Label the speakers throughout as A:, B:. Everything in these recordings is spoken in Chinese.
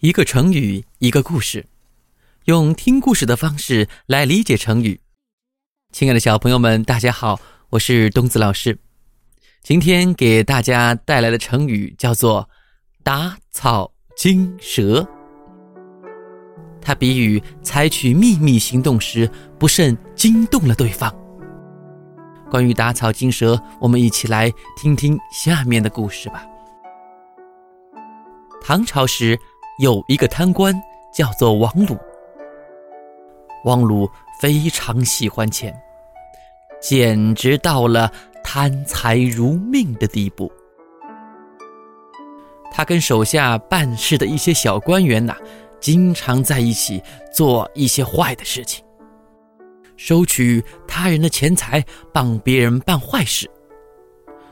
A: 一个成语，一个故事，用听故事的方式来理解成语。亲爱的小朋友们，大家好，我是东子老师。今天给大家带来的成语叫做“打草惊蛇”。它比喻采取秘密行动时不慎惊动了对方。关于打草惊蛇，我们一起来听听下面的故事吧。唐朝时。有一个贪官叫做王鲁，王鲁非常喜欢钱，简直到了贪财如命的地步。他跟手下办事的一些小官员呐，经常在一起做一些坏的事情，收取他人的钱财，帮别人办坏事，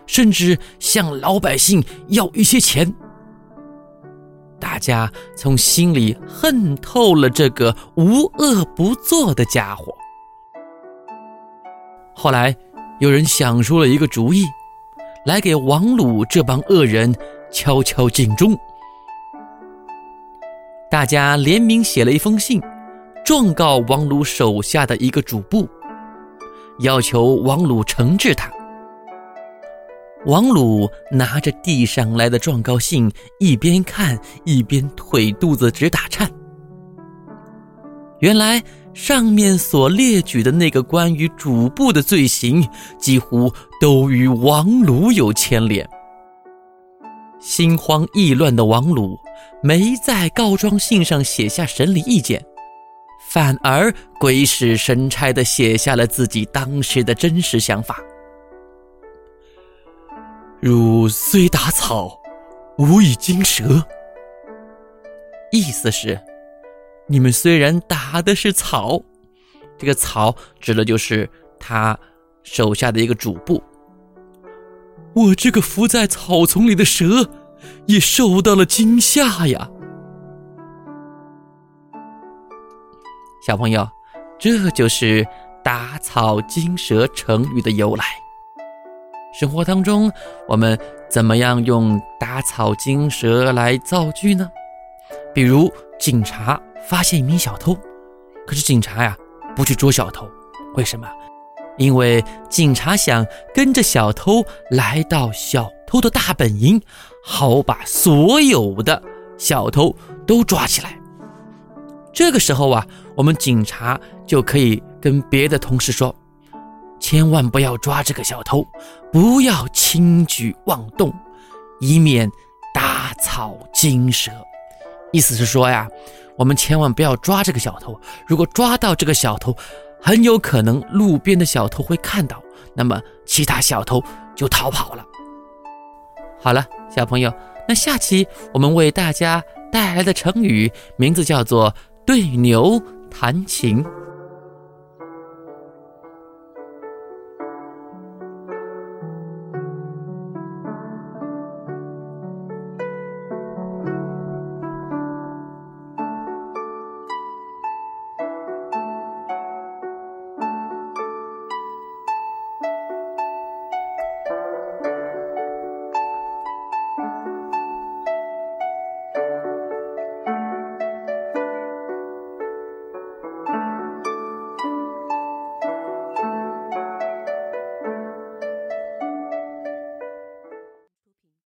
A: 甚至向老百姓要一些钱。大家从心里恨透了这个无恶不作的家伙。后来，有人想出了一个主意，来给王鲁这帮恶人敲敲警钟。大家联名写了一封信，状告王鲁手下的一个主簿，要求王鲁惩治他。王鲁拿着递上来的状告信，一边看一边腿肚子直打颤。原来上面所列举的那个关于主簿的罪行，几乎都与王鲁有牵连。心慌意乱的王鲁没在告状信上写下审理意见，反而鬼使神差地写下了自己当时的真实想法。汝虽打草，吾以惊蛇。意思是，你们虽然打的是草，这个草指的就是他手下的一个主簿。我这个伏在草丛里的蛇，也受到了惊吓呀。小朋友，这就是“打草惊蛇”成语的由来。生活当中，我们怎么样用“打草惊蛇”来造句呢？比如，警察发现一名小偷，可是警察呀不去捉小偷，为什么？因为警察想跟着小偷来到小偷的大本营，好把所有的小偷都抓起来。这个时候啊，我们警察就可以跟别的同事说。千万不要抓这个小偷，不要轻举妄动，以免打草惊蛇。意思是说呀，我们千万不要抓这个小偷。如果抓到这个小偷，很有可能路边的小偷会看到，那么其他小偷就逃跑了。好了，小朋友，那下期我们为大家带来的成语名字叫做“对牛弹琴”。